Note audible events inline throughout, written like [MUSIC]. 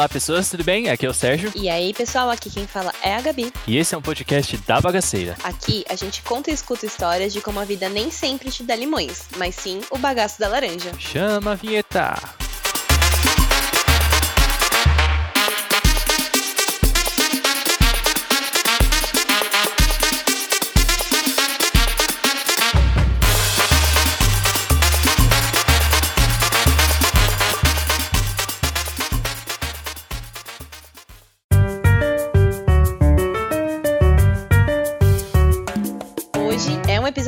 Olá, pessoas, tudo bem? Aqui é o Sérgio. E aí, pessoal, aqui quem fala é a Gabi. E esse é um podcast da Bagaceira. Aqui a gente conta e escuta histórias de como a vida nem sempre te dá limões, mas sim o bagaço da laranja. Chama a vinheta!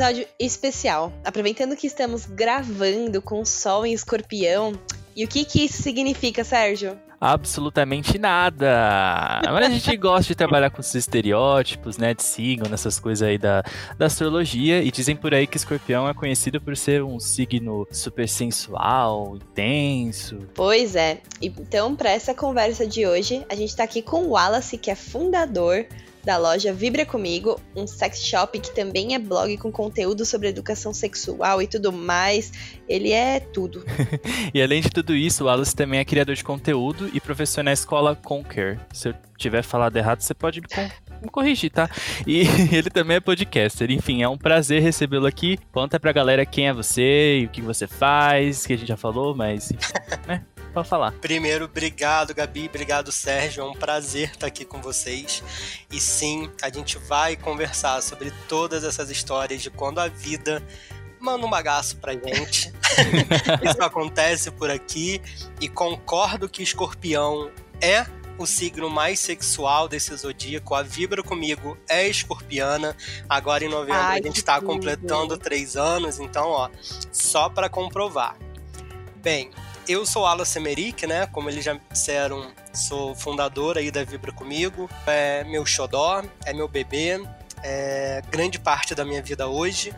Episódio especial, aproveitando que estamos gravando com o Sol em Escorpião. E o que que isso significa, Sérgio? absolutamente nada. Mas a gente [LAUGHS] gosta de trabalhar com esses estereótipos, né? De signo, nessas coisas aí da, da astrologia. E dizem por aí que escorpião é conhecido por ser um signo super sensual, intenso. Pois é. Então, para essa conversa de hoje, a gente tá aqui com o Wallace, que é fundador da loja Vibra Comigo, um sex shop que também é blog com conteúdo sobre educação sexual e tudo mais. Ele é tudo. [LAUGHS] e além de tudo isso, o Alice também é criador de conteúdo e professor na escola Conquer. Se eu tiver falado errado, você pode me, me corrigir, tá? E [LAUGHS] ele também é podcaster. Enfim, é um prazer recebê-lo aqui. Conta pra galera quem é você e o que você faz, que a gente já falou, mas, né? Pode falar. Primeiro, obrigado, Gabi. Obrigado, Sérgio. É um prazer estar aqui com vocês. E sim, a gente vai conversar sobre todas essas histórias de quando a vida manda um bagaço pra gente. [LAUGHS] Isso acontece por aqui. E concordo que escorpião é o signo mais sexual desse zodíaco. A Vibra comigo é escorpiana. Agora em novembro Ai, a gente está completando três anos, então, ó, só para comprovar. Bem, eu sou Alan Semeric, né? Como eles já disseram, sou fundador aí da Vibra Comigo. É meu xodó, é meu bebê, é grande parte da minha vida hoje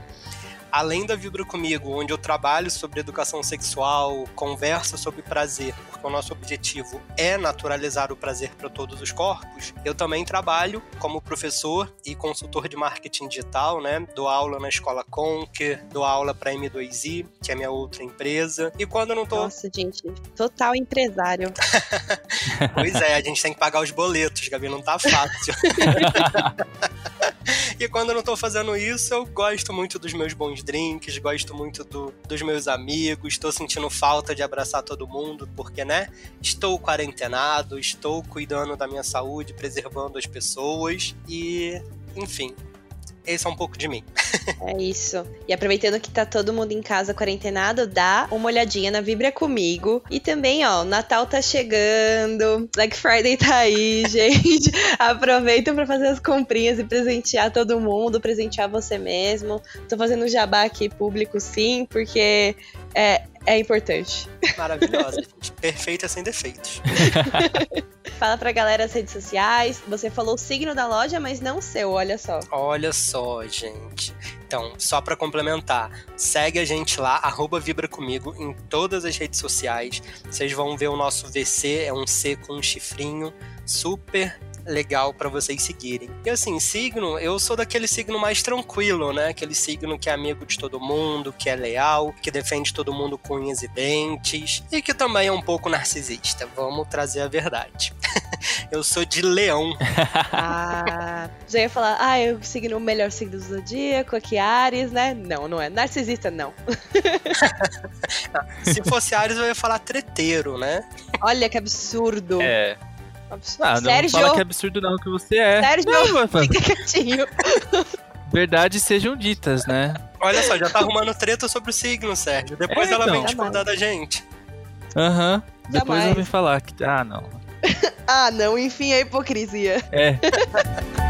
além da Vibra Comigo, onde eu trabalho sobre educação sexual, converso sobre prazer, porque o nosso objetivo é naturalizar o prazer para todos os corpos, eu também trabalho como professor e consultor de marketing digital, né? Dou aula na escola Conquer, dou aula para M2i, que é minha outra empresa. E quando eu não tô. Nossa, gente, total empresário. [LAUGHS] pois é, a gente tem que pagar os boletos, Gabi, não tá fácil. [LAUGHS] [LAUGHS] e quando eu não tô fazendo isso, eu gosto muito dos meus bons drinks, gosto muito do, dos meus amigos, estou sentindo falta de abraçar todo mundo, porque, né? Estou quarentenado, estou cuidando da minha saúde, preservando as pessoas e, enfim, esse é um pouco de mim. É isso. E aproveitando que tá todo mundo em casa quarentenado, dá uma olhadinha na Vibra comigo. E também, ó, Natal tá chegando, Black Friday tá aí, [LAUGHS] gente. Aproveita para fazer as comprinhas e presentear todo mundo, presentear você mesmo. Tô fazendo jabá aqui público sim, porque é, é importante. Maravilhosa, [LAUGHS] gente. Perfeita sem defeitos. [LAUGHS] Fala pra galera as redes sociais. Você falou o signo da loja, mas não o seu, olha só. Olha só, gente. Então, só para complementar, segue a gente lá, arroba Vibra Comigo, em todas as redes sociais. Vocês vão ver o nosso VC, é um C com um chifrinho, super legal para vocês seguirem. E assim, signo, eu sou daquele signo mais tranquilo, né? Aquele signo que é amigo de todo mundo, que é leal, que defende todo mundo com unhas e dentes e que também é um pouco narcisista. Vamos trazer a verdade. [LAUGHS] eu sou de leão. [LAUGHS] ah, já ia falar, ah, eu signo o melhor signo do zodíaco, aqui Ares, né? Não, não é. Narcisista, não. [LAUGHS] Se fosse Ares, eu ia falar treteiro, né? Olha que absurdo. É. Ah, não Sérgio. fala que é absurdo não que você é. Sérgio, não, fica quietinho. [LAUGHS] Verdades sejam ditas, né? Olha só, já tá arrumando treta sobre o signo, Sérgio. Depois é, ela então. vem discordar da gente. Aham. Uhum. Depois ela vem falar que. Ah, não. [LAUGHS] ah, não, enfim, a hipocrisia. É. [LAUGHS]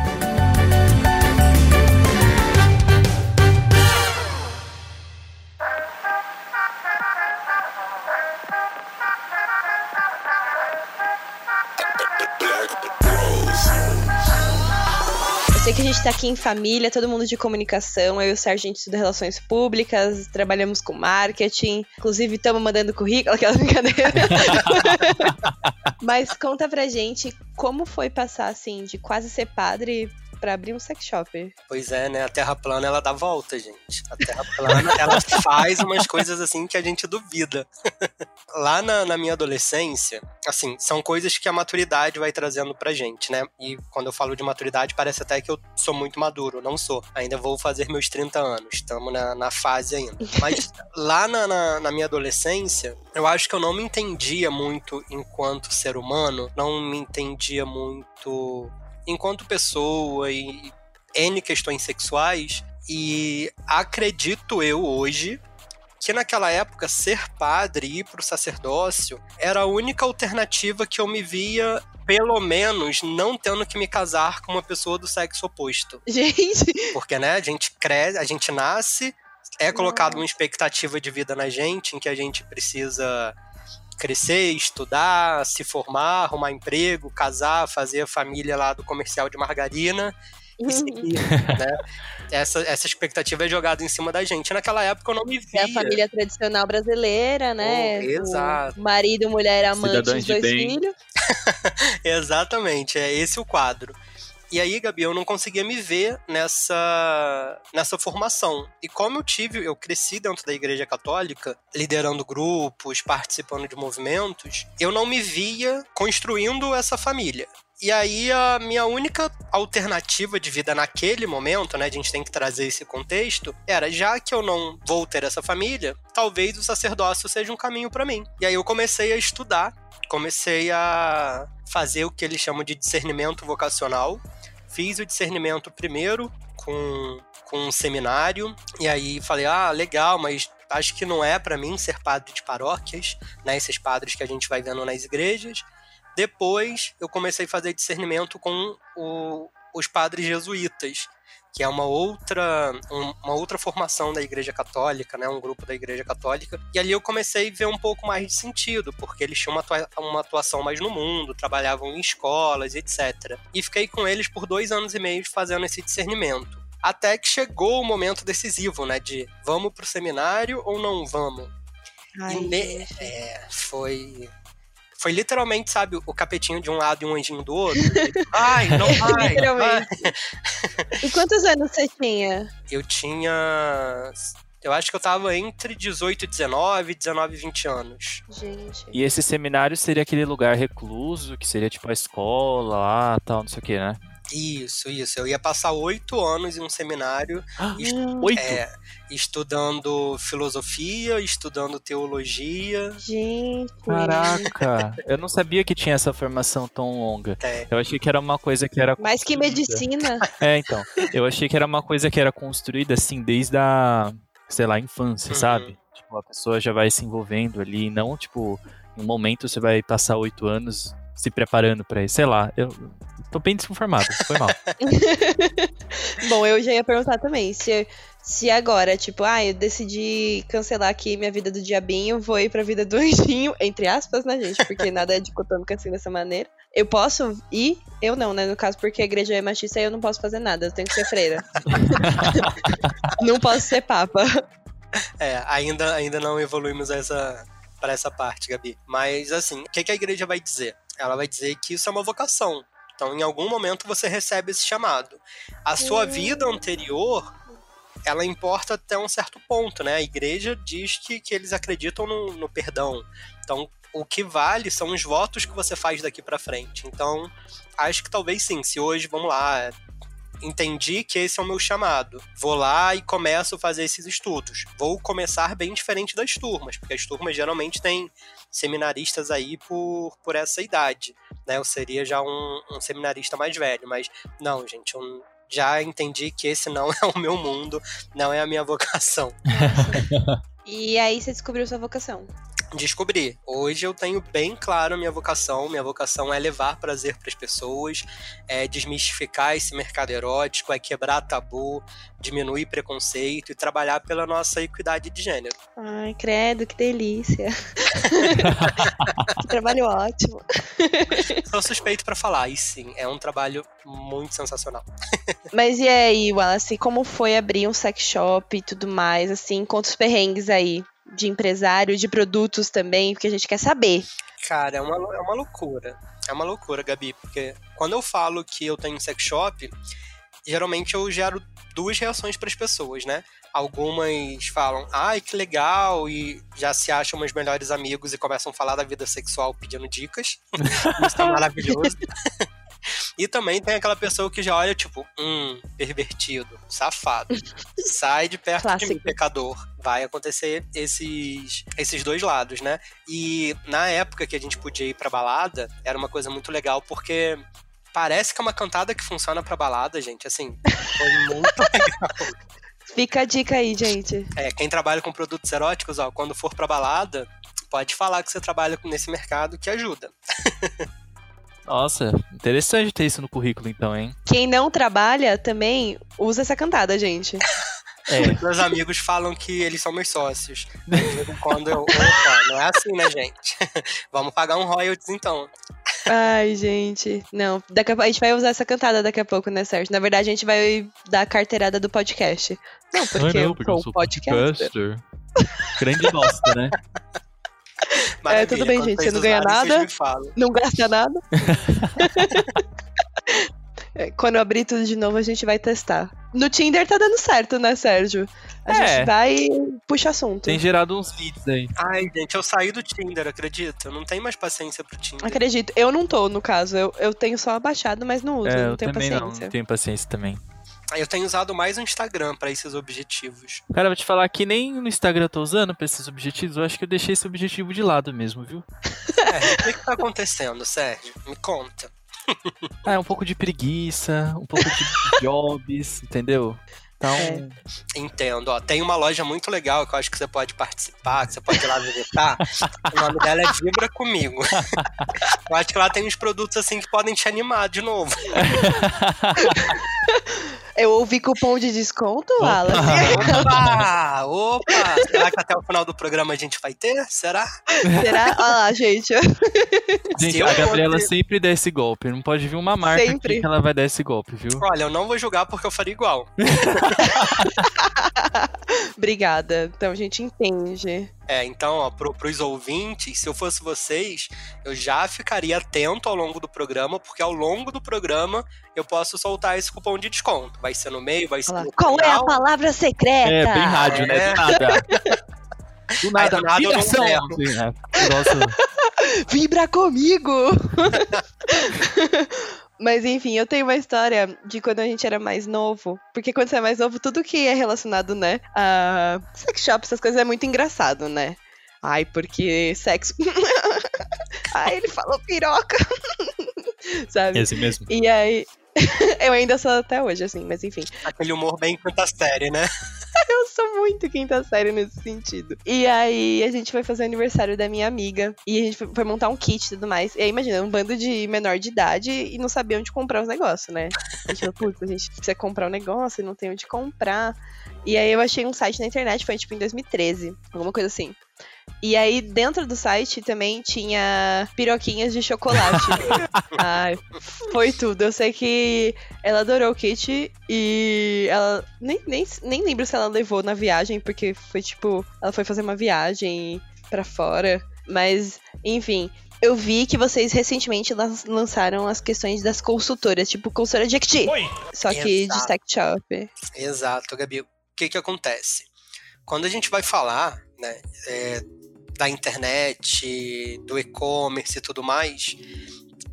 sei que a gente tá aqui em família, todo mundo de comunicação. Eu e o Sérgio, a gente estuda relações públicas, trabalhamos com marketing. Inclusive, estamos mandando currículo, aquela [LAUGHS] brincadeira. [LAUGHS] Mas conta pra gente como foi passar, assim, de quase ser padre para abrir um sex shop. Pois é, né? A Terra plana ela dá volta, gente. A Terra plana [LAUGHS] ela faz umas coisas assim que a gente duvida. [LAUGHS] Lá na, na minha adolescência, assim, são coisas que a maturidade vai trazendo pra gente, né? E quando eu falo de maturidade, parece até que eu sou muito maduro. Não sou. Ainda vou fazer meus 30 anos. Estamos na, na fase ainda. Mas lá na, na, na minha adolescência, eu acho que eu não me entendia muito enquanto ser humano, não me entendia muito enquanto pessoa e N questões sexuais. E acredito eu hoje que naquela época ser padre e ir pro sacerdócio era a única alternativa que eu me via, pelo menos, não tendo que me casar com uma pessoa do sexo oposto. [LAUGHS] Gente. Porque, né, a gente cresce, a gente nasce, é colocado uma expectativa de vida na gente em que a gente precisa crescer, estudar, se formar, arrumar emprego, casar, fazer a família lá do comercial de margarina e seguir, né? Essa, essa expectativa é jogada em cima da gente. Naquela época eu não me via. É a família tradicional brasileira, né? Oh, exato. O marido, mulher, amante, os dois filhos. [LAUGHS] Exatamente, é esse o quadro. E aí, Gabi, eu não conseguia me ver nessa, nessa formação. E como eu tive, eu cresci dentro da Igreja Católica, liderando grupos, participando de movimentos, eu não me via construindo essa família. E aí a minha única alternativa de vida naquele momento, né, a gente tem que trazer esse contexto, era já que eu não vou ter essa família, talvez o sacerdócio seja um caminho para mim. E aí eu comecei a estudar, comecei a fazer o que eles chamam de discernimento vocacional. Fiz o discernimento primeiro com, com um seminário, e aí falei: ah, legal, mas acho que não é para mim ser padre de paróquias, né? Esses padres que a gente vai vendo nas igrejas. Depois eu comecei a fazer discernimento com o, os padres jesuítas, que é uma outra, um, uma outra formação da Igreja Católica, né, um grupo da Igreja Católica. E ali eu comecei a ver um pouco mais de sentido, porque eles tinham uma, atua uma atuação mais no mundo, trabalhavam em escolas, etc. E fiquei com eles por dois anos e meio fazendo esse discernimento. Até que chegou o momento decisivo, né, de vamos pro seminário ou não vamos? Ai, E é, foi foi literalmente, sabe, o capetinho de um lado e um anjinho do outro. [LAUGHS] Ai, não vai. Literalmente. vai. E quantos anos você tinha? Eu tinha. Eu acho que eu tava entre 18 e 19, 19 e 20 anos. Gente. E esse seminário seria aquele lugar recluso, que seria tipo a escola lá, tal, não sei o que, né? Isso, isso. Eu ia passar oito anos em um seminário, Isto- Oito? é, estudando filosofia, estudando teologia. Gente. Caraca, eu não sabia que tinha essa formação tão longa. É, Eu achei que era uma coisa que era. Mais que medicina. É, então. Eu achei que era uma coisa que era construída assim desde a, sei lá, infância, Uhum. sabe? Tipo, a pessoa já vai se envolvendo ali, não, tipo, em um momento você vai passar oito anos se preparando pra isso. Sei lá, eu tô bem desinformado, foi mal. [LAUGHS] [LAUGHS] Bom, eu já ia perguntar também. Se, se agora, tipo, ah, eu decidi cancelar aqui minha vida do diabinho, vou ir pra vida do anjinho, entre aspas, né, gente? Porque nada é dicotômico assim dessa maneira. Eu posso ir? Eu não, né? No caso, porque a igreja é machista e eu não posso fazer nada. Eu tenho que ser freira. [LAUGHS] não posso ser papa. é, ainda, ainda não evoluímos essa, para essa parte, Gabi. Mas, assim, o que, que a igreja vai dizer? Ela vai dizer que isso é uma vocação. Então, em algum momento, você recebe esse chamado. A sua vida anterior, ela importa até um certo ponto, né? A igreja diz que, que eles acreditam no, no perdão. Então, o que vale são os votos que você faz daqui pra frente. Então, acho que talvez sim. Se hoje, vamos lá, entendi que esse é o meu chamado. Vou lá e começo a fazer esses estudos. Vou começar bem diferente das turmas, porque as turmas geralmente têm seminaristas aí por, por essa idade, né? Eu seria já um, um seminarista mais velho, mas não, gente, eu já entendi que esse não [LAUGHS] é o meu mundo, não é a minha vocação. [LAUGHS] E aí você descobriu sua vocação. Descobri. Hoje eu tenho bem claro a minha vocação. Minha vocação é levar prazer para as pessoas, é desmistificar esse mercado erótico, é quebrar tabu, diminuir preconceito e trabalhar pela nossa equidade de gênero. Ai, credo, que delícia. que [LAUGHS] trabalho ótimo. Sou suspeito para falar, e sim, é um trabalho muito sensacional. Mas e aí, Wallace, como foi abrir um sex shop e tudo mais, assim, conta os perrengues aí de empresário, de produtos também, porque a gente quer saber. Cara, é uma, é uma loucura. É uma loucura, Gabi, porque quando eu falo que eu tenho um sex shop, geralmente eu gero duas reações para as pessoas, né? Algumas falam, ai, que legal, e já se acham meus melhores amigos e começam a falar da vida sexual pedindo dicas. [LAUGHS] Isso é maravilhoso. E também tem aquela pessoa que já olha, tipo, hum, pervertido, safado. [LAUGHS] Sai de perto Clássico. de mim, pecador. Vai acontecer esses, esses dois lados, né? E na época que a gente podia ir pra balada, era uma coisa muito legal, porque parece que é uma cantada que funciona pra balada, gente. Assim, foi muito [LAUGHS] legal. Fica a dica aí, gente. É, quem trabalha com produtos eróticos, ó, quando for pra balada, pode falar que você trabalha nesse mercado que ajuda. [LAUGHS] Nossa, interessante ter isso no currículo, então, hein? Quem não trabalha também usa essa cantada, gente. [LAUGHS] É, Meus amigos falam que eles são meus sócios. De vez em quando eu. Opa, não é assim, né, gente? [LAUGHS] Vamos pagar um royalties então. Ai, gente. Não, daqui a, pouco- a gente vai usar essa cantada daqui a pouco, né, Sérgio? Na verdade, a gente vai dar a carteirada do podcast. Não, porque, Ai, eu sou podcaster. podcaster. Grande bosta, né? [LAUGHS] [LAUGHS] Maravilha, tudo bem, quando gente, você não ganha nada. Não gasta nada. [LAUGHS] É, Quando eu abrir tudo de novo, a gente vai testar. No Tinder tá dando certo, né, Sérgio? A É. gente vai e puxa assunto. Tem gerado uns leads aí. Ai, gente, eu saí do Tinder, acredita? Eu não tenho mais paciência pro Tinder. Acredito. Eu não tô, no caso. Eu, eu tenho só abaixado, mas não uso. É, não eu tenho também não, paciência. não tenho paciência também. Aí Eu tenho usado mais o Instagram pra esses objetivos. Cara, eu vou te falar que nem no Instagram eu tô usando pra esses objetivos, eu acho que eu deixei esse objetivo de lado mesmo, viu? É, o que, que tá acontecendo, Sérgio? Me conta. Ah, é um pouco de preguiça, um pouco de [LAUGHS] jobs, entendeu? Então, É. Entendo, ó. Tem uma loja muito legal que eu acho que você pode participar, que você pode ir lá visitar. o nome dela é Vibra Comigo. [LAUGHS] eu acho que lá tem uns produtos assim que podem te animar de novo. [LAUGHS] Eu ouvi cupom de desconto, Alan. Opa! [LAUGHS] [LAUGHS] Opa! Será que até o final do programa a gente vai ter? Será? Será? Olha lá, gente. [LAUGHS] gente, a Gabriela sempre dá esse golpe. Não pode vir uma marca Sempre. que ela vai dar esse golpe, viu? Olha, eu não vou julgar porque eu faria igual. Obrigada. Então a gente entende. É, então, ó, pro, pros ouvintes, se eu fosse vocês, eu já ficaria atento ao longo do programa, porque ao longo do programa eu posso soltar esse cupom de desconto. Vai ser no meio, vai ser no Qual é a palavra secreta? É, bem rádio, né? É. Do nada. Do nada, do nada eu não. Sim, é. [LAUGHS] Vibra comigo! [LAUGHS] Mas enfim, eu tenho uma história de quando a gente era mais novo. Porque quando você é mais novo, tudo que é relacionado, né? A sex shop, essas coisas é muito engraçado, né? Ai, porque sexo. [LAUGHS] Ai, ele falou piroca. [LAUGHS] Sabe? esse mesmo. E aí. [LAUGHS] eu ainda sou até hoje, assim, mas enfim. Aquele humor bem quinta série, né? [LAUGHS] Eu sou muito quinta série nesse sentido. E aí a gente foi fazer o aniversário da minha amiga. E a gente foi, montar um kit e tudo mais. E aí, imagina, um bando de menor de idade e não sabia onde comprar os negócios, né? A gente falou, putz, a gente precisa comprar um negócio e não tem onde comprar. E aí eu achei um site na internet, foi tipo em 2013, alguma coisa assim. E aí, dentro do site também tinha piroquinhas de chocolate. [LAUGHS] Ai, foi tudo. Eu sei que ela adorou o kit e ela. Nem, nem, nem lembro se ela levou na viagem, porque foi tipo. Ela foi fazer uma viagem pra fora. Mas, enfim. Eu vi que vocês recentemente lan- lançaram as questões das consultoras, tipo consultora de Acti. Só que de Exato. sex shop. Exato, Gabi. O que que acontece? Quando a gente vai falar, né, é, da internet, do e-commerce e tudo mais,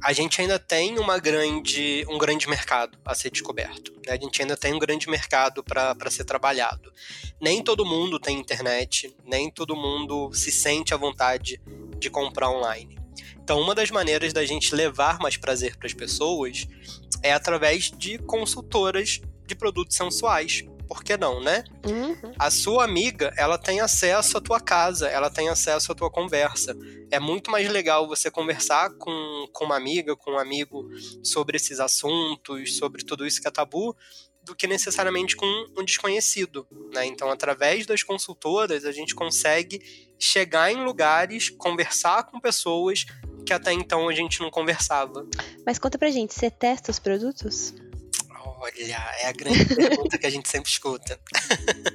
a gente ainda tem uma grande, um grande mercado a ser descoberto. né? A gente ainda tem um grande mercado para ser trabalhado. Nem todo mundo tem internet, nem todo mundo se sente à vontade de comprar online. Então, uma das maneiras da gente levar mais prazer para as pessoas é através de consultoras de produtos sensuais. Por que não, né? Uhum. A sua amiga, ela tem acesso à tua casa, ela tem acesso à tua conversa. É muito mais legal você conversar com, com uma amiga, com um amigo sobre esses assuntos, sobre tudo isso que é tabu, do que necessariamente com um desconhecido. Né? Então, através das consultoras, a gente consegue chegar em lugares, conversar com pessoas que até então a gente não conversava. Mas conta pra gente, você testa os produtos? Olha, é a grande pergunta que a gente sempre escuta.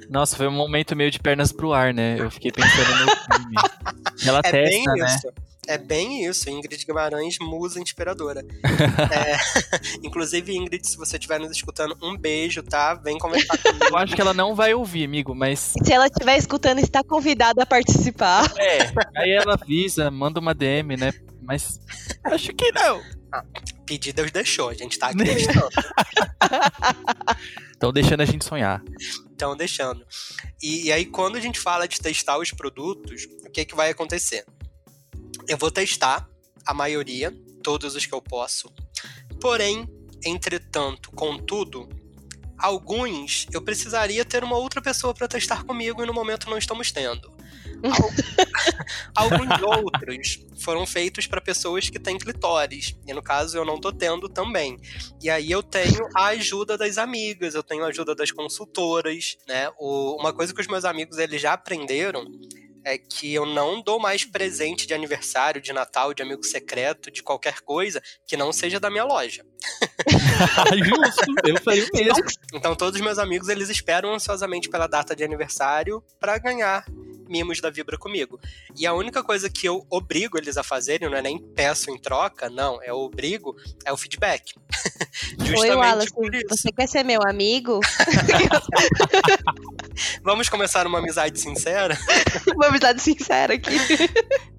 Nossa, foi um momento meio de pernas pro ar, né? Eu fiquei pensando no filme. Ela [LAUGHS] É bem testa, né? isso. É bem isso, Ingrid Guimarães, musa inspiradora. [LAUGHS] é, [LAUGHS] inclusive, Ingrid, se você estiver nos escutando, um beijo, tá? Vem conversar comigo. Eu acho que ela não vai ouvir, amigo, mas. Se ela estiver escutando, está convidada a participar. É, aí ela avisa, manda uma DM, né? Mas acho que não. Ah, pedir Deus deixou, a gente tá [LAUGHS] acreditando. Estão deixando a gente sonhar. Estão deixando. E, e, aí, quando a gente fala de testar os produtos, o que, que vai acontecer? Eu vou testar a maioria, todos os que eu posso. Porém, entretanto, contudo, alguns eu precisaria ter uma outra pessoa para testar comigo e no momento não estamos tendo. [LAUGHS] Alguns outros foram feitos para pessoas que têm clitóris. E no caso eu não tô tendo também. E aí eu tenho a ajuda das amigas, eu tenho a ajuda das consultoras, né? O, uma coisa que os meus amigos eles já aprenderam é que eu não dou mais presente de aniversário, de Natal, de amigo secreto, de qualquer coisa que não seja da minha loja. [LAUGHS] Justo, eu faria o mesmo. Então todos os meus amigos eles esperam ansiosamente pela data de aniversário para ganhar mimos da Vibra comigo. E a única coisa que eu obrigo eles a fazerem, não é nem peço em troca, não, é obrigo, é o feedback. [LAUGHS] Oi, Wallace, você quer ser meu amigo? [LAUGHS] Vamos começar uma amizade sincera? [LAUGHS] uma amizade sincera aqui.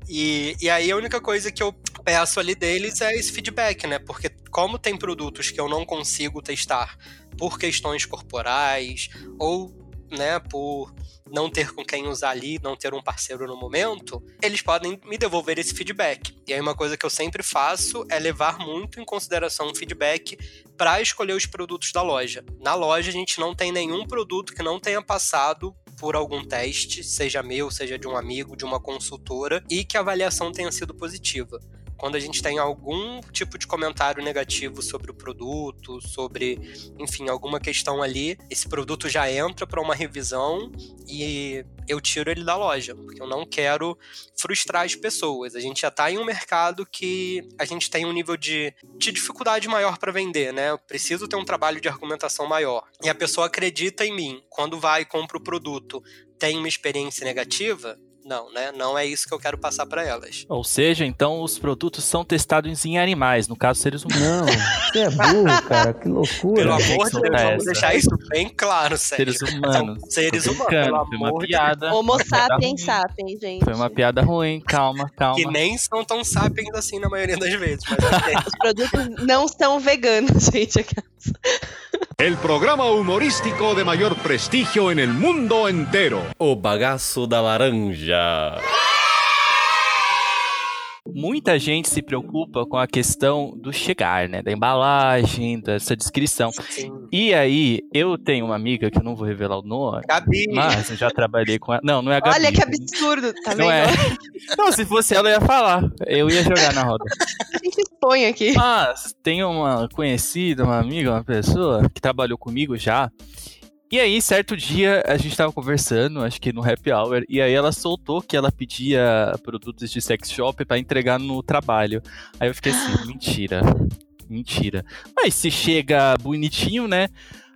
E, e aí a única coisa que eu peço ali deles é esse feedback, né? Porque como tem produtos que eu não consigo testar por questões corporais ou né, por não ter com quem usar ali, não ter um parceiro no momento, eles podem me devolver esse feedback. E aí uma coisa que eu sempre faço é levar muito em consideração o feedback para escolher os produtos da loja. Na loja a gente não tem nenhum produto que não tenha passado por algum teste, seja meu, seja de um amigo, de uma consultora, e que a avaliação tenha sido positiva quando a gente tem algum tipo de comentário negativo sobre o produto, sobre, enfim, alguma questão ali, esse produto já entra para uma revisão e eu tiro ele da loja, porque eu não quero frustrar as pessoas. A gente já está em um mercado que a gente tem um nível de, de dificuldade maior para vender, né? Eu preciso ter um trabalho de argumentação maior. E a pessoa acredita em mim. Quando vai e compra o produto, tem uma experiência negativa, não, né? Não é isso que eu quero passar para elas. Ou seja, então os produtos são testados em animais, no caso seres humanos. Não, você é burro, cara, que loucura. Pelo amor de Deus, vamos deixar isso bem claro, sério. Seres humanos. São seres humanos, Foi uma piada. Homo sapiens sapiens, gente. Foi uma piada ruim, calma, calma. Que nem são tão sapiens assim na maioria das vezes, mas [LAUGHS] Os produtos não são veganos, [LAUGHS] gente. El programa humorístico de mayor prestigio en el mundo entero. O bagaço da laranja. Muita gente se preocupa com a questão do chegar, né? Da embalagem, dessa descrição. Sim. E aí, eu tenho uma amiga que eu não vou revelar o nome, Gabi. mas eu já trabalhei com ela. Não, não é a Gabi. Olha que absurdo, tá vendo? Não é. Não, se fosse ela, eu ia falar. Eu ia jogar na roda. A gente expõe aqui. Mas tem uma conhecida, uma amiga, uma pessoa que trabalhou comigo já. E aí, certo dia, a gente tava conversando, acho que no happy hour, e aí ela soltou que ela pedia produtos de sex shop pra entregar no trabalho. Aí eu fiquei assim, [GASPS] mentira. Mentira. Mas se chega bonitinho, né?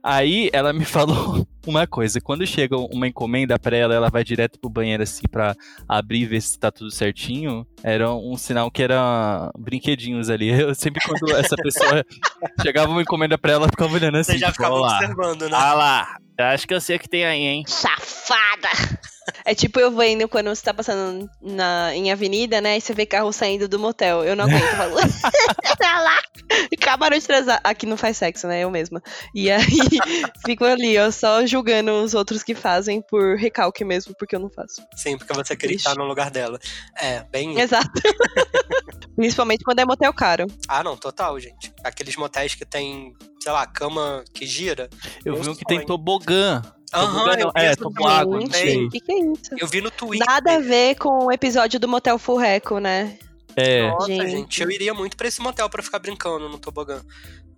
Aí ela me falou uma coisa, quando chega uma encomenda pra ela, ela vai direto pro banheiro assim pra abrir e ver se tá tudo certinho. Era um sinal que era brinquedinhos ali. [LAUGHS] Eu sempre quando essa pessoa [LAUGHS] chegava uma encomenda pra ela, ficava olhando assim, Você já tipo, ficava lá. observando, né? Ah lá, eu acho que eu sei o que tem aí, hein? Safada! É tipo eu vendo quando você tá passando na, em avenida, né? E você vê carro saindo do motel. Eu não aguento, eu falo. [LAUGHS] Tá lá! Acabaram de transar. Aqui não faz sexo, né? Eu mesma. E aí [LAUGHS] fico ali, ó, só julgando os outros que fazem por recalque mesmo, porque eu não faço. Sim, porque você queria Triste. estar no lugar dela. É, bem. Exato. [LAUGHS] Principalmente quando é motel caro. Ah, não, total, gente. Aqueles motéis que tem, sei lá, cama que gira. Eu vi um que tem tobogã. Aham, eu não, vi é, sei. O que, que é isso? Eu vi no Twitter. Nada a ver com o episódio do Motel Furreco, né? É, Nossa, Gente. gente. eu iria muito pra esse motel pra ficar brincando no tobogã.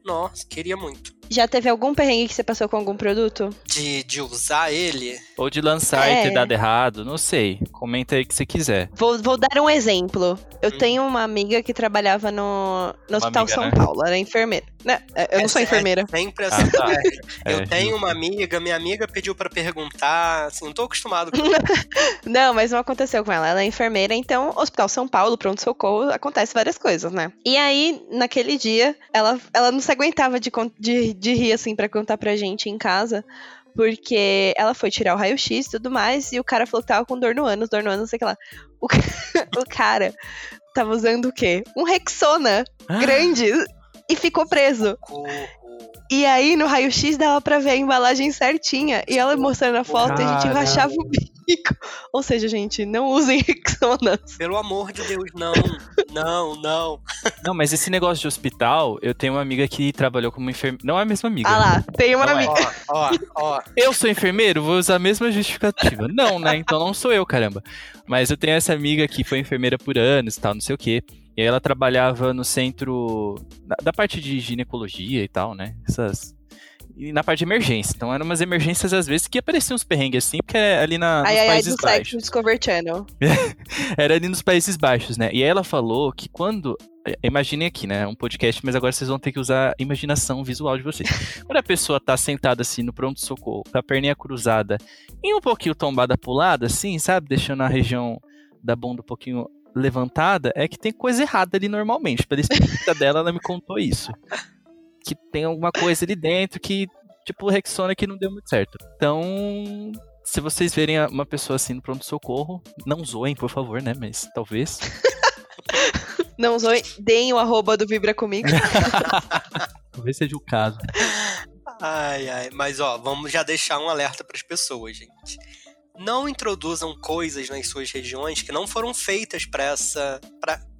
Nossa, queria muito. Já teve algum perrengue que você passou com algum produto? De, de usar ele. Ou de lançar É. e ter dado errado, não sei. Comenta aí o que você quiser. Vou, vou dar um exemplo. Eu Hum. tenho uma amiga que trabalhava no, no Hospital amiga, São né? Paulo. Ela é enfermeira. Né, Eu não É sou sé- enfermeira. é sempre Ah, assim. tá. né? Eu É, tenho uma amiga, minha amiga pediu pra perguntar, assim, não tô acostumado com [LAUGHS] Não, mas não aconteceu com ela. Ela é enfermeira, então, Hospital São Paulo, pronto-socorro, acontece várias coisas, né? E aí, naquele dia, ela, ela não se aguentava de, de, de rir, assim, pra contar pra gente em casa. Porque ela foi tirar o raio-x e tudo mais, e o cara falou que tava com dor no ânus, dor no ânus, não sei lá. O, [LAUGHS] o cara tava usando o quê? Um Rexona grande e ficou preso. E aí, no raio-x, dava pra ver a embalagem certinha. E ela mostrando a foto, a gente Caramba. rachava o bico. Ou seja, gente, não usem [LAUGHS] Rexonas. Pelo amor de Deus, não. Não, não. Não, mas esse negócio de hospital, eu tenho uma amiga que trabalhou como enfermeira. Não é a mesma amiga. Ah lá, tem uma Não é. amiga. Ó, ó, ó. Eu sou enfermeiro, vou usar a mesma justificativa. Não, né? Então não sou eu, caramba. Mas eu tenho essa amiga que foi enfermeira por anos e tal, não sei o quê. E aí ela trabalhava no centro da, da parte de ginecologia e tal, né? Essas. E na parte de emergência. Então eram umas emergências, às vezes, que apareciam uns perrengues assim, porque é ali na, nos Ai, ai, ai, Países do sexo, Baixos. Discover Channel. [LAUGHS] Era ali nos Países Baixos, né? E aí ela falou que quando. eh, Imaginem aqui, né? Um podcast, mas agora vocês vão ter que usar a imaginação visual de vocês. [LAUGHS] Quando a pessoa tá sentada assim no pronto-socorro, com a perninha cruzada e um pouquinho tombada pro lado, assim, sabe? Deixando a região da bunda um pouquinho levantada, é que tem coisa errada ali normalmente. Pela experiência [LAUGHS] dela, ela me contou isso. Que tem alguma coisa ali dentro que, tipo, o Rexona que não deu muito certo. Então, se vocês verem a- uma pessoa assim no pronto-socorro, não zoem, por favor, né? Mas talvez. [LAUGHS] Não zoe, deem o arroba do Vibra Comigo. [LAUGHS] talvez seja o caso. Ai, ai. Mas, ó, vamos já deixar um alerta pras pessoas, gente. Não introduzam coisas nas suas regiões que não foram feitas para essa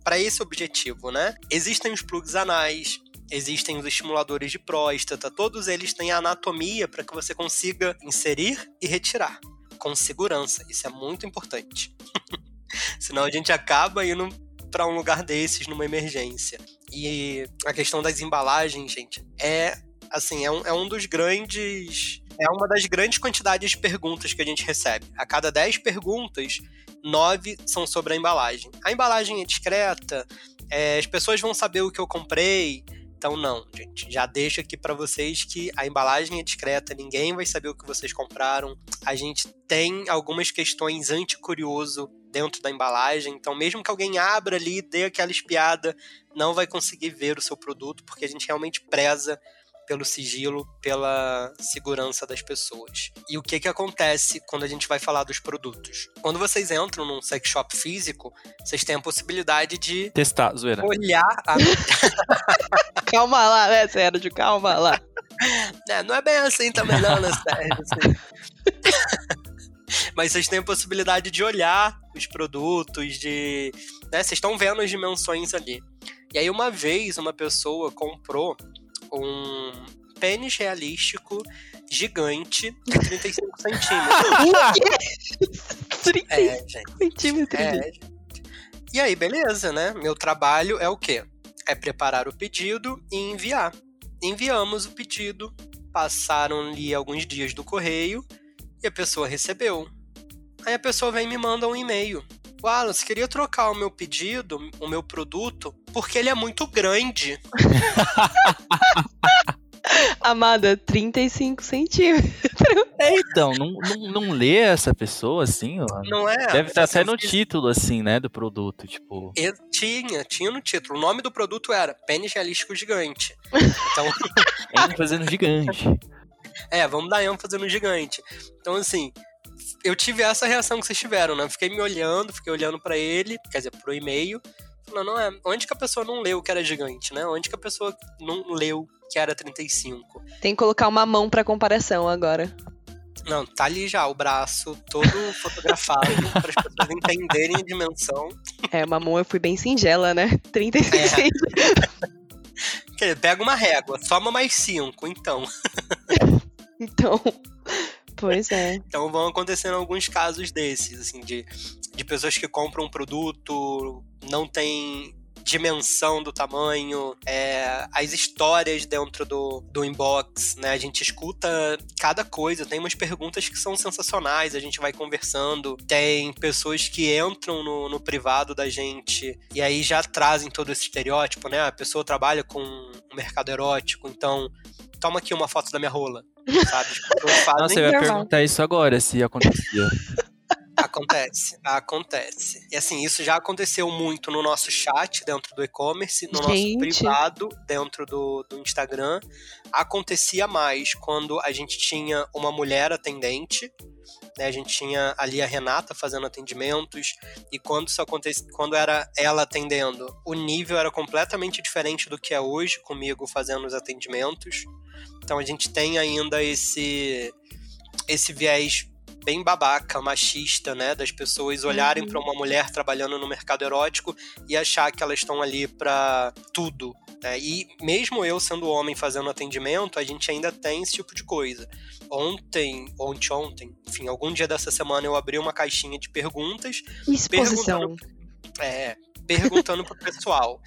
para esse objetivo, né? Existem os plugs anais, existem os estimuladores de próstata, todos eles têm a anatomia para que você consiga inserir e retirar com segurança. Isso é muito importante. [LAUGHS] Senão a gente acaba indo para um lugar desses numa emergência. E a questão das embalagens, gente, é assim, é um, é um dos grandes. É uma das grandes quantidades de perguntas que a gente recebe. A cada 10 perguntas, 9 são sobre a embalagem. A embalagem é discreta, é, as pessoas vão saber o que eu comprei. Então, não, gente. Já deixo aqui para vocês que a embalagem é discreta, ninguém vai saber o que vocês compraram. A gente tem algumas questões anti-curioso dentro da embalagem. Então, mesmo que alguém abra ali, dê aquela espiada, não vai conseguir ver o seu produto, porque a gente realmente preza pelo sigilo, pela segurança das pessoas. E o que que acontece quando a gente vai falar dos produtos? Quando vocês entram num sex shop físico, vocês têm a possibilidade de Testar, zoeira. olhar a... [LAUGHS] [LAUGHS] calma lá, né, Sérgio? Calma lá. É, não é bem assim também não, né, Sérgio? Assim. [LAUGHS] Mas vocês têm a possibilidade de olhar os produtos, de... Né, vocês estão vendo as dimensões ali. E aí uma vez uma pessoa comprou um pênis realístico gigante de 35 centímetros. [LAUGHS] 30 É, gente. centímetros. É. E aí, beleza, né? Meu trabalho é o quê? É preparar o pedido e enviar. Enviamos o pedido, passaram-lhe alguns dias do correio e a pessoa recebeu. Aí a pessoa vem e me manda um e-mail. Wallace, queria trocar o meu pedido, o meu produto, porque ele é muito grande. [LAUGHS] Amada, 35 centímetros. É, então, não, não, não lê essa pessoa assim, ó. Não é? Deve estar até no título, assim, né, do produto, tipo. E tinha, tinha no título. O nome do produto era Pênis Realístico Gigante. Então, [LAUGHS] fazendo gigante. É, vamos dar ênfase no gigante. Então, assim, eu tive essa reação que vocês tiveram, né? Fiquei me olhando, fiquei olhando pra ele, quer dizer, pro e-mail, falando, não é, onde que a pessoa não leu que era gigante, né? Onde que a pessoa não leu que era 35? Tem que colocar uma mão pra comparação agora. Não, tá ali já o braço todo [LAUGHS] fotografado para as pessoas entenderem a dimensão. É, uma mão eu fui bem singela, né? 35 É. [LAUGHS] Quer dizer, pega uma régua, soma mais cinco, então. [LAUGHS] Então, pois é. Então vão acontecendo alguns casos desses, assim, de, de pessoas que compram um produto, não tem dimensão do tamanho, é, as histórias dentro do, do inbox, né? A gente escuta cada coisa, tem umas perguntas que são sensacionais, a gente vai conversando, tem pessoas que entram no, no privado da gente e aí já trazem todo esse estereótipo, né? A pessoa trabalha com um mercado erótico, então toma aqui uma foto da minha rola. Sabe? Fazem Nossa, eu ia normal. perguntar isso agora, se acontecia. Acontece, acontece. E assim, isso já aconteceu muito no nosso chat dentro do e-commerce, no nosso Gente. privado dentro do, do Instagram. Acontecia mais quando a gente tinha uma mulher atendente, né? A gente tinha ali a Renata fazendo atendimentos, e quando isso acontecia, quando era ela atendendo, o nível era completamente diferente do que é hoje comigo fazendo os atendimentos. Então a gente tem ainda esse esse viés bem babaca, machista, né, das pessoas olharem Uhum. pra uma mulher trabalhando no mercado erótico e achar que elas estão ali pra tudo. né? E mesmo eu sendo homem fazendo atendimento, a gente ainda tem esse tipo de coisa. Ontem, ontem, ontem, enfim, algum dia dessa semana eu abri uma caixinha de perguntas Exposição. é, perguntando pro pessoal.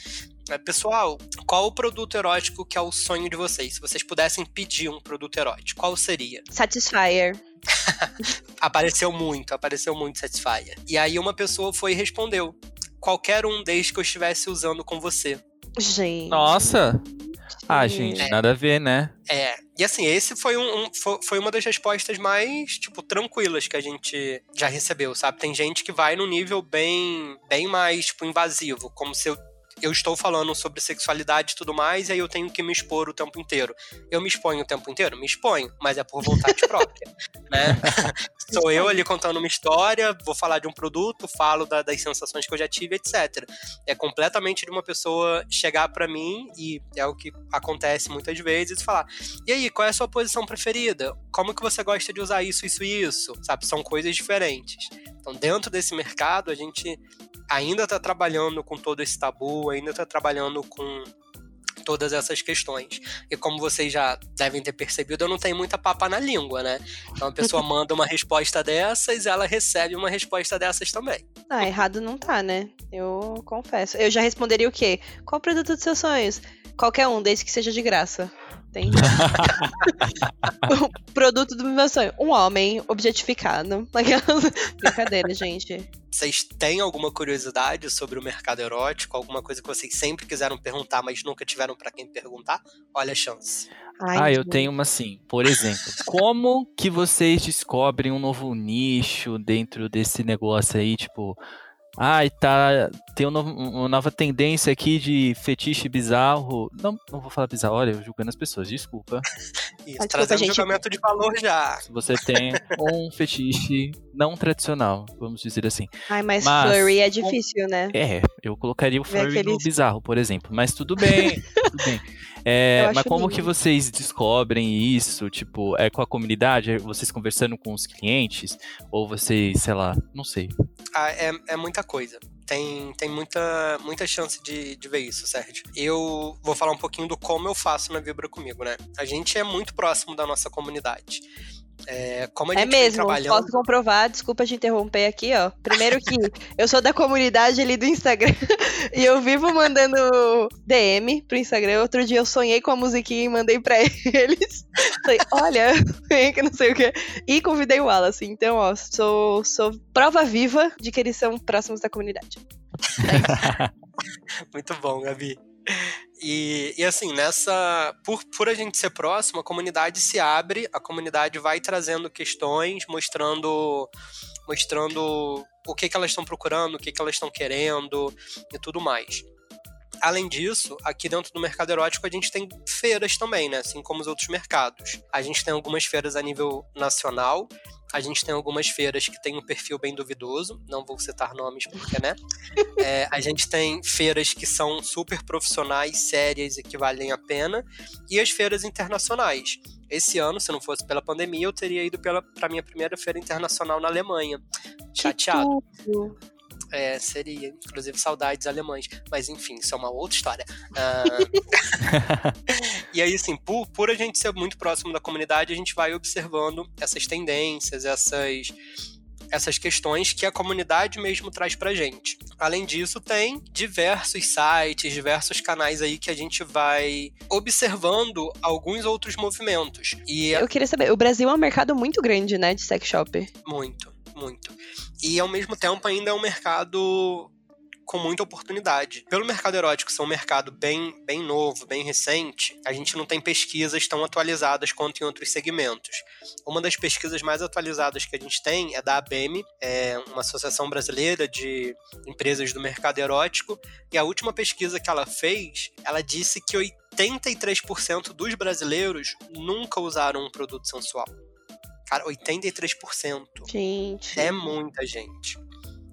É, Pessoal, qual o produto erótico que é o sonho de vocês? Se vocês pudessem pedir um produto erótico, qual seria? Satisfier. [LAUGHS] Apareceu muito, apareceu muito Satisfyer. E aí uma pessoa foi e respondeu: qualquer um desde que eu estivesse usando com você. Gente. Nossa! Ah, gente, É. nada a ver, né? É, e assim, esse foi, um, um- fo- foi uma das respostas mais, tipo, tranquilas que a gente já recebeu, sabe? Tem gente que vai num nível bem, bem mais, tipo, invasivo, como se eu, eu estou falando sobre sexualidade e tudo mais, e aí eu tenho que me expor o tempo inteiro. Eu me exponho o tempo inteiro? Me exponho, mas é por vontade própria, [LAUGHS] né? [LAUGHS] Sou eu ali contando uma história, vou falar de um produto, falo da- das sensações que eu já tive, etc. É completamente de uma pessoa chegar pra mim, e é o que acontece muitas vezes, e falar: e aí, qual é a sua posição preferida? Como que você gosta de usar isso, isso e isso? Sabe, são coisas diferentes. Então, dentro desse mercado, a gente ainda está trabalhando com todo esse tabu, ainda está trabalhando com todas essas questões. E como vocês já devem ter percebido, eu não tenho muita papa na língua, né? Então a pessoa [LAUGHS] manda uma resposta dessas, ela recebe uma resposta dessas também. Ah, errado não tá, né? Eu confesso. Eu já responderia o quê? Qual o produto dos seus sonhos? Qualquer um, desde que seja de graça. Entende? [LAUGHS] o produto do meu sonho. Um homem objetificado. [LAUGHS] Brincadeira, gente. Vocês têm alguma curiosidade sobre o mercado erótico? Alguma coisa que vocês sempre quiseram perguntar, mas nunca tiveram pra quem perguntar? Olha a chance. Ai, ah, eu gente. tenho uma assim. Por exemplo, [LAUGHS] como que vocês descobrem um novo nicho dentro desse negócio aí, tipo, ai, tá, tem um novo- uma nova tendência aqui de fetiche bizarro. Não, não vou falar bizarro, olha, eu julgando as pessoas, desculpa. [LAUGHS] Isso, desculpa, trazendo gente. julgamento de valor já. Se você tem um fetiche não tradicional, vamos dizer assim. Ai, mas, Mas- furry é difícil, né? É, eu colocaria o furry no bizarro, por exemplo. Mas tudo bem, [LAUGHS] tudo bem. É, mas como lindo. que vocês descobrem isso? Tipo, é com a comunidade? É vocês conversando com os clientes? Ou vocês, sei lá, não sei. Ah, é, é muita coisa. Tem, tem muita, muita chance de, de ver isso, Sérgio. Eu vou falar um pouquinho do como eu faço na Vibra comigo, né? A gente é muito próximo da nossa comunidade. É, como a É gente vem mesmo, trabalhando. posso comprovar, desculpa te interromper aqui, ó. Primeiro que eu sou da comunidade ali do Instagram [LAUGHS] e eu vivo mandando DM pro Instagram. Outro dia eu sonhei com a musiquinha e mandei pra [LAUGHS] eles. Falei, olha, [LAUGHS] que não sei o que. E convidei o Wallace. Então, ó, sou, sou prova viva de que eles são próximos da comunidade. Muito bom, Gabi. E, e assim, nessa. Por, por a gente ser próximo, a comunidade se abre, a comunidade vai trazendo questões, mostrando mostrando o que, que elas estão procurando, o que, que elas estão querendo e tudo mais. Além disso, aqui dentro do mercado erótico a gente tem feiras também, né? Assim como os outros mercados. A gente tem algumas feiras a nível nacional, a gente tem algumas feiras que têm um perfil bem duvidoso, não vou citar nomes porque, né? [LAUGHS] É, a gente tem feiras que são super profissionais, sérias e que valem a pena, e as feiras internacionais. Esse ano, se não fosse pela pandemia, eu teria ido para a minha primeira feira internacional na Alemanha. Chateado. É, seria. Inclusive, saudades alemães. Mas, enfim, isso é uma outra história. Ah, [LAUGHS] e aí, assim, por, por a gente ser muito próximo da comunidade, a gente vai observando essas tendências, essas, essas questões que a comunidade mesmo traz pra gente. Além disso, tem diversos sites, diversos canais aí que a gente vai observando alguns outros movimentos. E Eu queria saber, o Brasil é um mercado muito grande, né, de sex shop. muito, muito. E ao mesmo tempo ainda é um mercado com muita oportunidade. Pelo mercado erótico ser um mercado bem, bem novo, bem recente, a gente não tem pesquisas tão atualizadas quanto em outros segmentos. Uma das pesquisas mais atualizadas que a gente tem é da ABM, é uma associação brasileira de empresas do mercado erótico, e a última pesquisa que ela fez, ela disse que 83% dos brasileiros nunca usaram um produto sensual. Cara, 83%. Gente. É muita gente.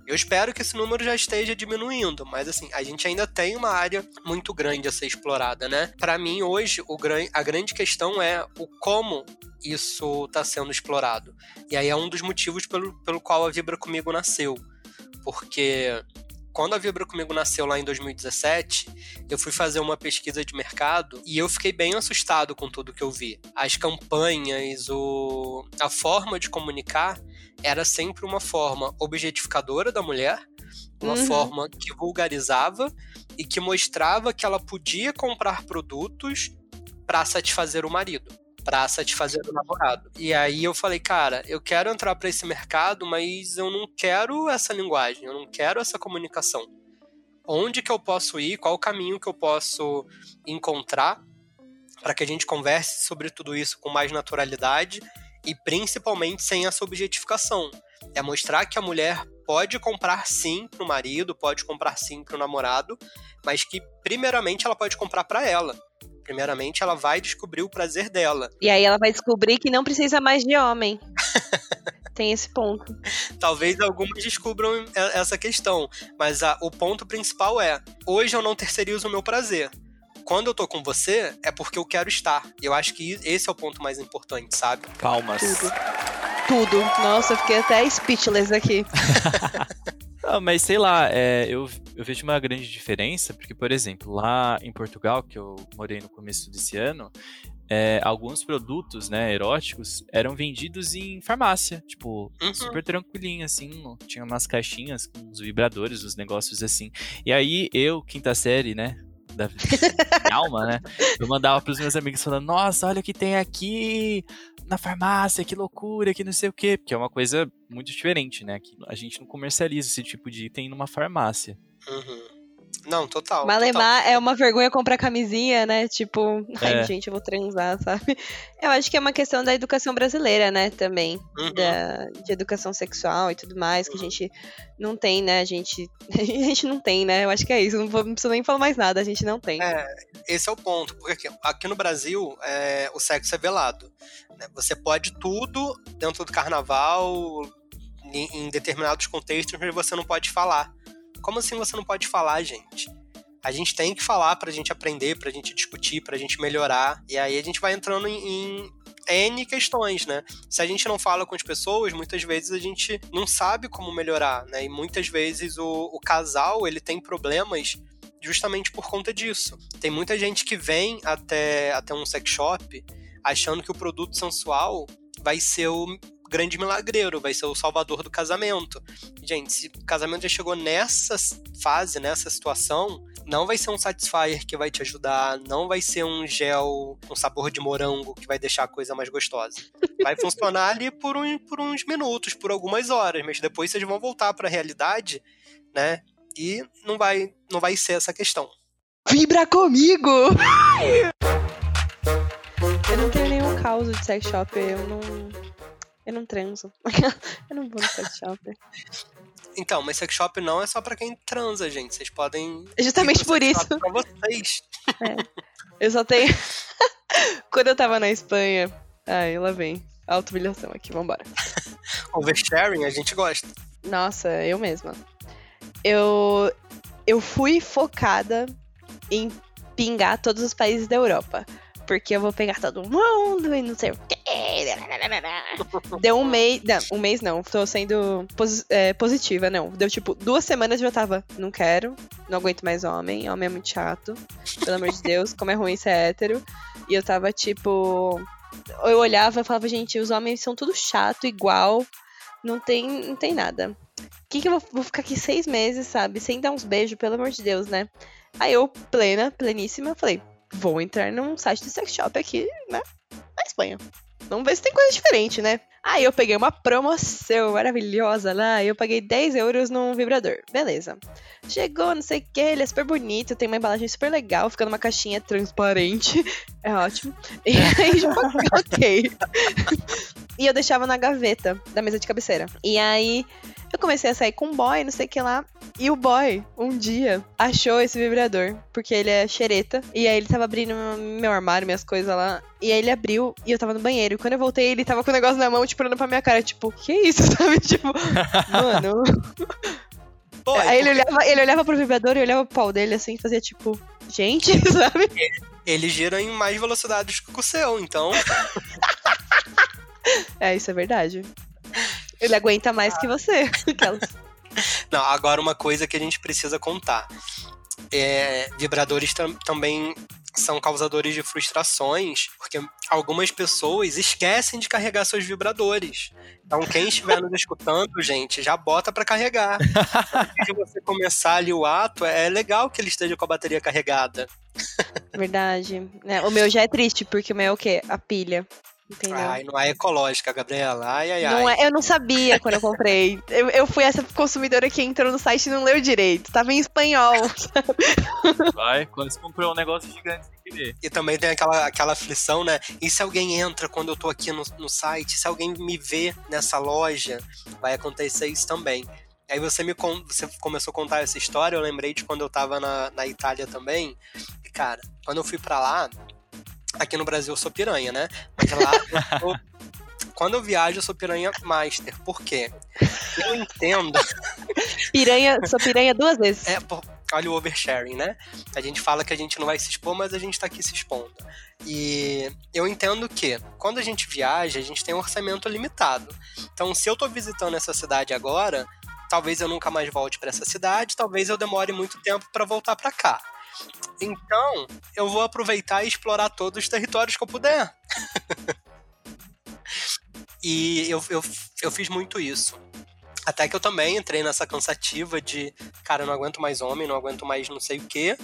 Eu espero que esse número já esteja diminuindo, mas assim, a gente ainda tem uma área muito grande a ser explorada, né? Para mim, hoje, o gran... a grande questão é o como isso está sendo explorado. E aí é um dos motivos pelo, pelo qual a Vibra Comigo nasceu. Porque quando a Vibra Comigo nasceu lá em 2017, eu fui fazer uma pesquisa de mercado e eu fiquei bem assustado com tudo que eu vi. As campanhas, o... a forma de comunicar era sempre uma forma objetificadora da mulher, uma Uhum. forma que vulgarizava e que mostrava que ela podia comprar produtos para satisfazer o marido, para satisfazer o namorado. E aí eu falei, cara, eu quero entrar para esse mercado, mas eu não quero essa linguagem, eu não quero essa comunicação. Onde que eu posso ir? Qual o caminho que eu posso encontrar para que a gente converse sobre tudo isso com mais naturalidade e principalmente sem essa objetificação. É mostrar que a mulher pode comprar sim pro marido, pode comprar sim pro namorado, mas que primeiramente ela pode comprar para ela. Primeiramente ela vai descobrir o prazer dela. E aí ela vai descobrir que não precisa mais de homem. [LAUGHS] Tem esse ponto. Talvez algumas descubram essa questão, mas a- o ponto principal é: hoje eu não terceirizo o meu prazer. Quando eu tô com você, é porque eu quero estar. E eu acho que esse é o ponto mais importante, sabe? Palmas. Tudo. Tudo. Nossa, eu fiquei até speechless aqui. [LAUGHS] Ah, mas sei lá, é, eu, eu vejo uma grande diferença, porque, por exemplo, lá em Portugal, que eu morei no começo desse ano, é, alguns produtos, né, eróticos, eram vendidos em farmácia, tipo, Uhum. super tranquilinho, assim, tinha umas caixinhas com os vibradores, os negócios assim. E aí, eu, quinta série, né, da [LAUGHS] alma, né, eu mandava pros meus amigos falando, nossa, olha o que tem aqui na farmácia, que loucura, que não sei o quê, porque é uma coisa muito diferente, né, que a gente não comercializa esse tipo de item numa farmácia. Uhum. Não, total. total. Malemar é uma vergonha comprar camisinha, né? Tipo, ai, É. gente, eu vou transar, sabe? Eu acho que é uma questão da educação brasileira, né? Também. Uhum. Da, de educação sexual e tudo mais, que a gente não tem, né? A gente, [LAUGHS] a gente não tem, né? Eu acho que é isso. Não, vou, não preciso nem falar mais nada, a gente não tem. É, esse é o ponto, porque aqui, aqui no Brasil é, o sexo é velado. né? Você pode tudo dentro do carnaval, em, em determinados contextos, mas você não pode falar. Como assim você não pode falar, gente? A gente tem que falar pra gente aprender, pra gente discutir, pra gente melhorar. E aí a gente vai entrando em, em N questões, né? Se a gente não fala com as pessoas, muitas vezes a gente não sabe como melhorar, né? E muitas vezes o, o casal, ele tem problemas justamente por conta disso. Tem muita gente que vem até, até um sex shop achando que o produto sensual vai ser o grande milagreiro, vai ser o salvador do casamento. Gente, se o casamento já chegou nessa fase, nessa situação, não vai ser um satisfier que vai te ajudar, não vai ser um gel com sabor de morango que vai deixar a coisa mais gostosa. Vai funcionar ali por, um, por uns minutos, por algumas horas, mas depois vocês vão voltar para a realidade, né? E não vai, não vai ser essa questão. Vibra comigo! Eu não tenho nenhum caos de sex shop, eu não. Eu não transo. [LAUGHS] eu não vou no sex shop. Então, mas sex shop não é só pra quem transa, gente. Vocês podem. É Justamente por isso. Pra vocês. Eu só tenho. [LAUGHS] Quando eu tava na Espanha. Ai, lá vem. Auto-humilhação aqui, vambora. [LAUGHS] Oversharing, a gente gosta. Nossa, eu mesma. Eu. Eu fui focada em pingar todos os países da Europa. Porque eu vou pegar todo mundo e não sei o quê. [LAUGHS] Deu um mês. Não, um mês não. Tô sendo é, positiva, não. Deu tipo duas semanas e eu tava. Não quero. Não aguento mais homem. Homem é muito chato. Pelo amor de Deus, como é ruim ser hétero. E eu tava tipo. Eu olhava e falava, gente, os homens são tudo chato, igual. Não tem, não tem nada. Que, que eu vou, vou ficar aqui seis meses, sabe? Sem dar uns beijos, pelo amor de Deus, né? Aí eu, plena, pleníssima, falei, vou entrar num site de sex shop aqui, né? Na Espanha. Vamos ver se tem coisa diferente, né? Aí eu peguei uma promoção maravilhosa lá, e eu paguei 10 euros num vibrador. Beleza. Chegou, não sei o que, ele é super bonito, tem uma embalagem super legal, fica numa caixinha transparente. É ótimo. E [LAUGHS] aí, tipo, ok. e eu deixava na gaveta da mesa de cabeceira. E aí eu comecei a sair com um boy, não sei o que lá. E o boy, um dia, achou esse vibrador, porque ele é xereta. E aí ele tava abrindo meu armário, minhas coisas lá. E aí ele abriu e eu tava no banheiro. E quando eu voltei, ele tava com o negócio na mão, tipo, olhando pra minha cara, tipo, que isso, [LAUGHS] sabe? Tipo, mano. Pô, aí ele olhava, ele olhava pro vibrador e olhava pro pau dele assim, e fazia tipo, gente, [LAUGHS] sabe? ele gira em mais velocidades que o seu, então. [LAUGHS] É, isso é verdade. Ele aguenta mais que você. [LAUGHS] Não, agora uma coisa que a gente precisa contar. É, vibradores tam- também são causadores de frustrações, porque algumas pessoas esquecem de carregar seus vibradores. Então, quem estiver nos escutando, gente, já bota pra carregar. De você começar ali o ato, é legal que ele esteja com a bateria carregada. Verdade. né? O meu já é triste, porque o meu é o quê? A pilha. Entendeu? Ai, não é ecológica, Gabriela. Ai, ai, ai. Não é, eu não sabia quando eu comprei. Eu, eu fui essa consumidora que entrou no site e não leu direito. Tava em espanhol. [LAUGHS] Vai, quando você comprou um negócio gigante sem querer. E também tem aquela, aquela aflição, né? E se alguém entra quando eu tô aqui no, no site? Se alguém me vê nessa loja, vai acontecer isso também. Aí você me você começou a contar essa história, eu lembrei de quando eu tava na, na Itália também. E, cara, quando eu fui pra lá, aqui no Brasil eu sou piranha, né? Mas lá, [LAUGHS] eu quando eu viajo, eu sou piranha master. Por quê? Eu entendo. [LAUGHS] Piranha, sou piranha duas vezes. É, pô, olha o oversharing, né? A gente fala que a gente não vai se expor, mas a gente tá aqui se expondo. E eu entendo que quando a gente viaja, a gente tem um orçamento limitado. Então, se eu tô visitando essa cidade agora, talvez eu nunca mais volte para essa cidade, talvez eu demore muito tempo para voltar para cá. Então, eu vou aproveitar e explorar todos os territórios que eu puder. [LAUGHS] e eu, eu, eu fiz muito isso. Até que eu também entrei nessa cansativa de, cara, eu não aguento mais homem, não aguento mais não sei o quê.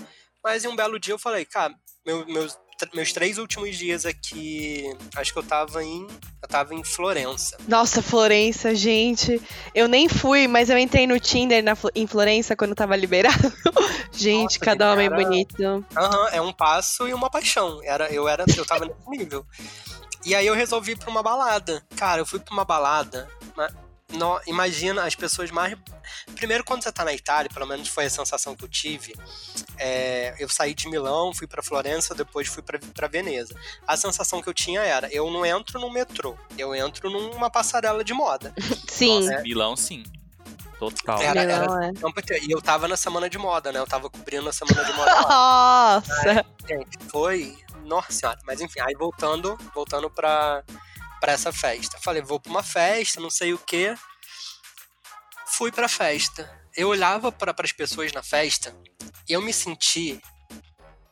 Mas em um belo dia eu falei, cara, meu- meus, meus três últimos dias aqui, acho que eu tava em. Eu tava em Florença. Nossa, Florença, gente. Eu nem fui, mas eu entrei no Tinder na em Florença quando tava liberado. [LAUGHS] gente, Nossa, cada homem cara- bonito. Aham, é um passo e uma paixão. Era, eu era, eu tava nesse nível. E aí eu resolvi ir pra uma balada. Cara, eu fui pra uma balada. No- imagina as pessoas mais. Primeiro, quando você tá na Itália, pelo menos foi a sensação que eu tive. é, eu saí de Milão, fui pra Florença, depois fui pra, pra Veneza. A sensação que eu tinha era: eu não entro no metrô, eu entro numa passarela de moda. [LAUGHS] Sim. Nossa, Milão, sim. Total. Era- era- Não, é. E eu tava na semana de moda, né? Eu tava cobrindo a semana de moda. [LAUGHS] Nossa! Gente, foi. Nossa senhora. Mas enfim, aí voltando, voltando pra, pra essa festa. Falei, vou pra uma festa, não sei o quê. Fui pra festa. Eu olhava para as pessoas na festa e eu me senti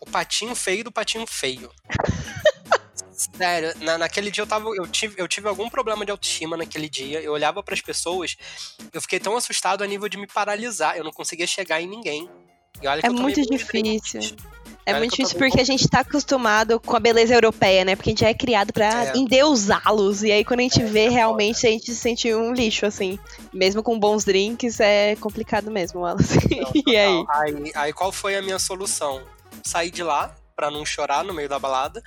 o patinho feio do patinho feio. [LAUGHS] Sério, na, naquele dia eu tava. Eu tive, eu tive algum problema de autoestima naquele dia. Eu olhava pras pessoas, eu fiquei tão assustado a nível de me paralisar. Eu não conseguia chegar em ninguém. E olha que É muito difícil. É muito difícil porque a gente tá acostumado com a beleza europeia, né? Porque a gente é criado pra É. endeusá-los. E aí quando a gente vê, isso é realmente a gente se sente um lixo, assim. Mesmo com bons drinks, é complicado mesmo, Wallace. Não, [LAUGHS] e aí? aí? Aí qual foi a minha solução? Saí de lá pra não chorar no meio da balada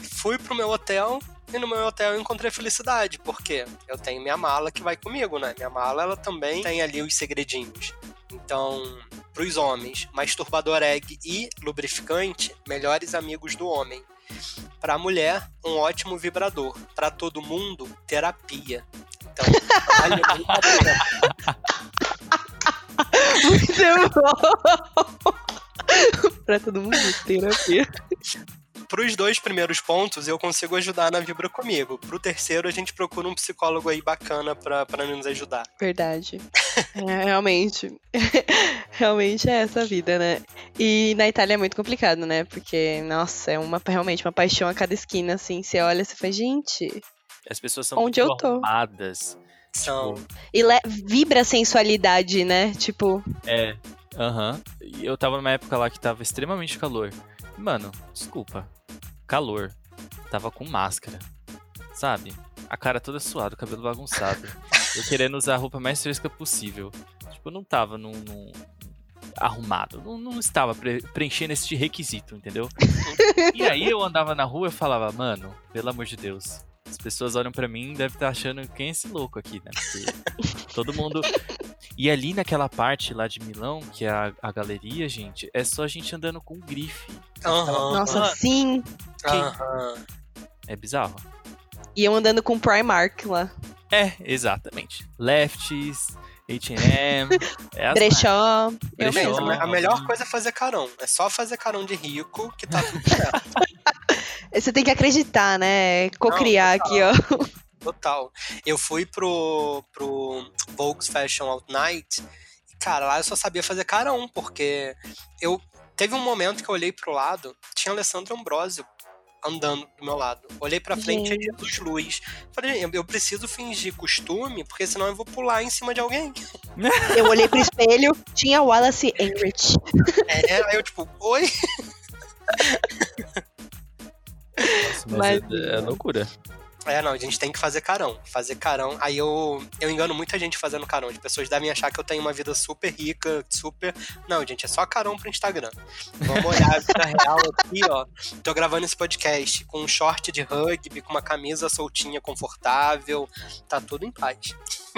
e [LAUGHS] fui pro meu hotel e no meu hotel eu encontrei felicidade, porque eu tenho minha mala que vai comigo, né? Minha mala ela também tem ali os segredinhos. Então, pros homens, masturbador egg e lubrificante, melhores amigos do homem. Pra mulher, um ótimo vibrador. Pra todo mundo, terapia. Então, vale muito a pena. Muito bom! pra todo mundo, terapia. Pros dois primeiros pontos, eu consigo ajudar na Vibra comigo. Pro terceiro, a gente procura um psicólogo aí bacana pra, pra nos ajudar. Verdade. [LAUGHS] É, realmente. [LAUGHS] realmente é essa a vida, né? E na Itália é muito complicado, né? Porque, nossa, é uma, realmente uma paixão a cada esquina, assim. Você olha e você fala, gente, As pessoas são Onde muito eu tô? arrumadas. São. E le- vibra a sensualidade, né? Tipo, É. Aham. E eu tava numa época lá que tava extremamente calor. Mano, desculpa. Calor. Tava com máscara. Sabe? A cara toda suada, o cabelo bagunçado. eu querendo usar a roupa mais fresca possível. Tipo, eu não tava num. num- arrumado. Não, não estava pre- preenchendo esse requisito, entendeu? e aí eu andava na rua e falava, mano, pelo amor de Deus. As pessoas olham pra mim e devem estar achando quem é esse louco aqui, né? Porque todo mundo. E ali naquela parte lá de Milão, que é a, a galeria, gente, é só gente andando com grife. Aham. nossa, sim. aham. É bizarro. E eu andando com Primark lá. É, exatamente. Lefties, H&M, [LAUGHS] é as Brechó. Eu Brechó. Gente, mesma. a melhor coisa é fazer carão. É só fazer carão de rico que tá tudo certo. [LAUGHS] Você tem que acreditar, né? Cocriar aqui, ó. Total. Eu fui pro, pro Volks Fashion Out Night e, cara, lá eu só sabia fazer carão, porque eu. Teve um momento que eu olhei pro lado, tinha Alessandro Ambrosio andando do meu lado. Olhei pra frente e Gente. Jesus Luz. Falei, eu preciso fingir costume, porque senão eu vou pular em cima de alguém. [LAUGHS] Eu olhei pro espelho, tinha Wallace Enrich. É, aí eu, tipo, oi? Nossa, mas é, é loucura. É, não, a gente tem que fazer carão. Fazer carão. Aí eu, eu engano muita gente fazendo carão. As pessoas devem achar que eu tenho uma vida super rica, super. Não, gente, é só carão pro Instagram. Vamos olhar a vida real aqui, ó. Tô gravando esse podcast com um short de rugby, com uma camisa soltinha, confortável. Tá tudo em paz.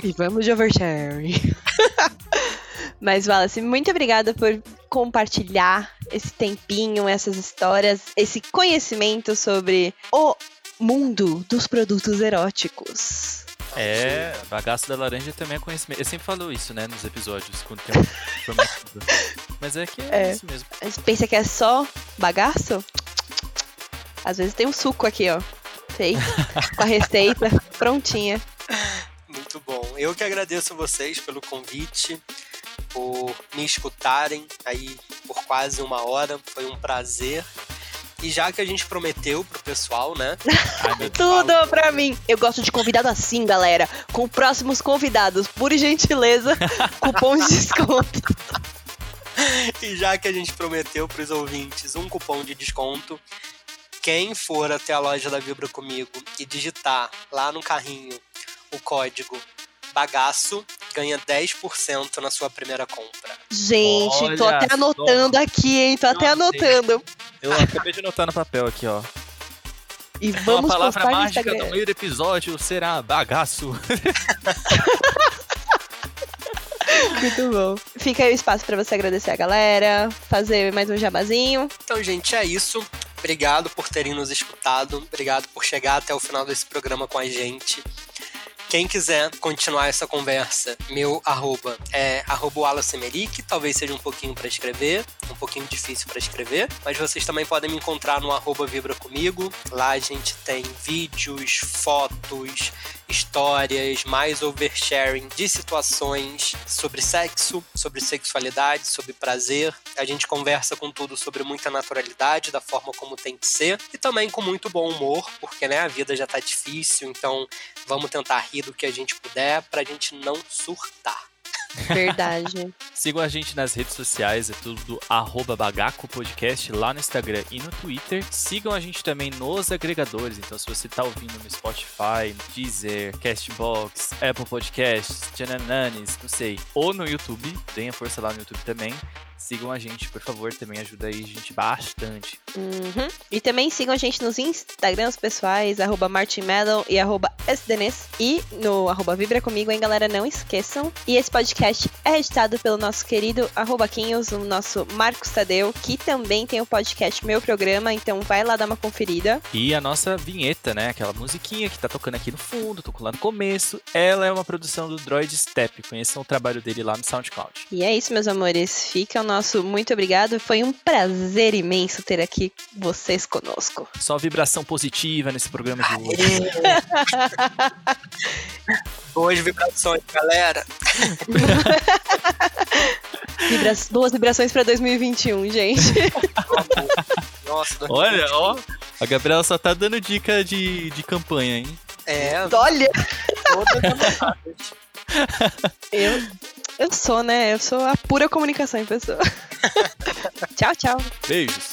E vamos de oversharing. [LAUGHS] Mas, Wallace, muito obrigada por compartilhar esse tempinho, essas histórias, esse conhecimento sobre o mundo dos produtos eróticos. É, bagaço da laranja também é conhecimento. Eu sempre falo isso, né, nos episódios, quando tem um informativo. [LAUGHS] Mas é que é, É. isso mesmo. A gente pensa que é só bagaço? Às vezes tem um suco aqui, ó. Feito, com a receita [LAUGHS] prontinha. Muito bom. Eu que agradeço vocês pelo convite, por me escutarem aí por quase uma hora. Foi um prazer. E já que a gente prometeu pro pessoal, né? [LAUGHS] Tudo pra mim. Eu gosto de convidado assim, galera. Com próximos convidados, por gentileza, [LAUGHS] cupom de desconto. E já que a gente prometeu pros ouvintes um cupom de desconto, quem for até a loja da Vibra comigo e digitar lá no carrinho o código bagaço, ganha 10% na sua primeira compra. Gente, tô Olha até só. anotando aqui, hein? Tô até Nossa, anotando. Eu acabei de anotar no papel aqui, ó. E vamos a palavra postar no mágica Instagram. do meio do episódio será bagaço. [LAUGHS] Muito bom. Fica aí o espaço pra você agradecer a galera, fazer mais um jabazinho. Então, gente, é isso. Obrigado por terem nos escutado. Obrigado por chegar até o final desse programa com a gente. Quem quiser continuar essa conversa, meu arroba é arroba talvez seja um pouquinho para escrever, um pouquinho difícil para escrever, mas vocês também podem me encontrar no arroba Vibra Comigo. Lá a gente tem vídeos, fotos, histórias, mais oversharing de situações sobre sexo, sobre sexualidade, sobre prazer. A gente conversa com tudo sobre muita naturalidade, da forma como tem que ser, e também com muito bom humor, porque né, a vida já tá difícil, então vamos tentar rir do que a gente puder pra gente não surtar. Verdade. [LAUGHS] Sigam a gente nas redes sociais, é tudo do arroba Bagaco Podcast lá no Instagram e no Twitter. Sigam a gente também nos agregadores, então se você tá ouvindo no Spotify, no Deezer, Castbox, Apple Podcasts, Janananes, não sei, ou no YouTube, deem a força lá no YouTube também. Sigam a gente, por favor, também ajuda aí a gente bastante. Uhum. E também sigam a gente nos Instagrams pessoais, arroba martinmedal e arroba sdnes. E no arroba Vibra Comigo, hein, galera? Não esqueçam. E esse podcast é editado pelo nosso querido arroba Quinhos, o nosso Marcos Tadeu, que também tem o podcast Meu Programa, então vai lá dar uma conferida. E a nossa vinheta, né? Aquela musiquinha que tá tocando aqui no fundo, tocou lá no começo. Ela é uma produção do Droid Step. Conheçam o trabalho dele lá no SoundCloud. E é isso, meus amores. Fica o nosso muito obrigado. Foi um prazer imenso ter aqui vocês conosco. Só vibração positiva nesse programa de hoje. [LAUGHS] Boas vibrações, galera! [LAUGHS] Vibra- Boas vibrações pra 2021, gente. [LAUGHS] Nossa, Olha, ó. A Gabriela só tá dando dica de, de campanha, hein? É, Olha! Todas. Eu, eu sou, né? Eu sou a pura comunicação em pessoa. [LAUGHS] tchau, tchau. Beijos.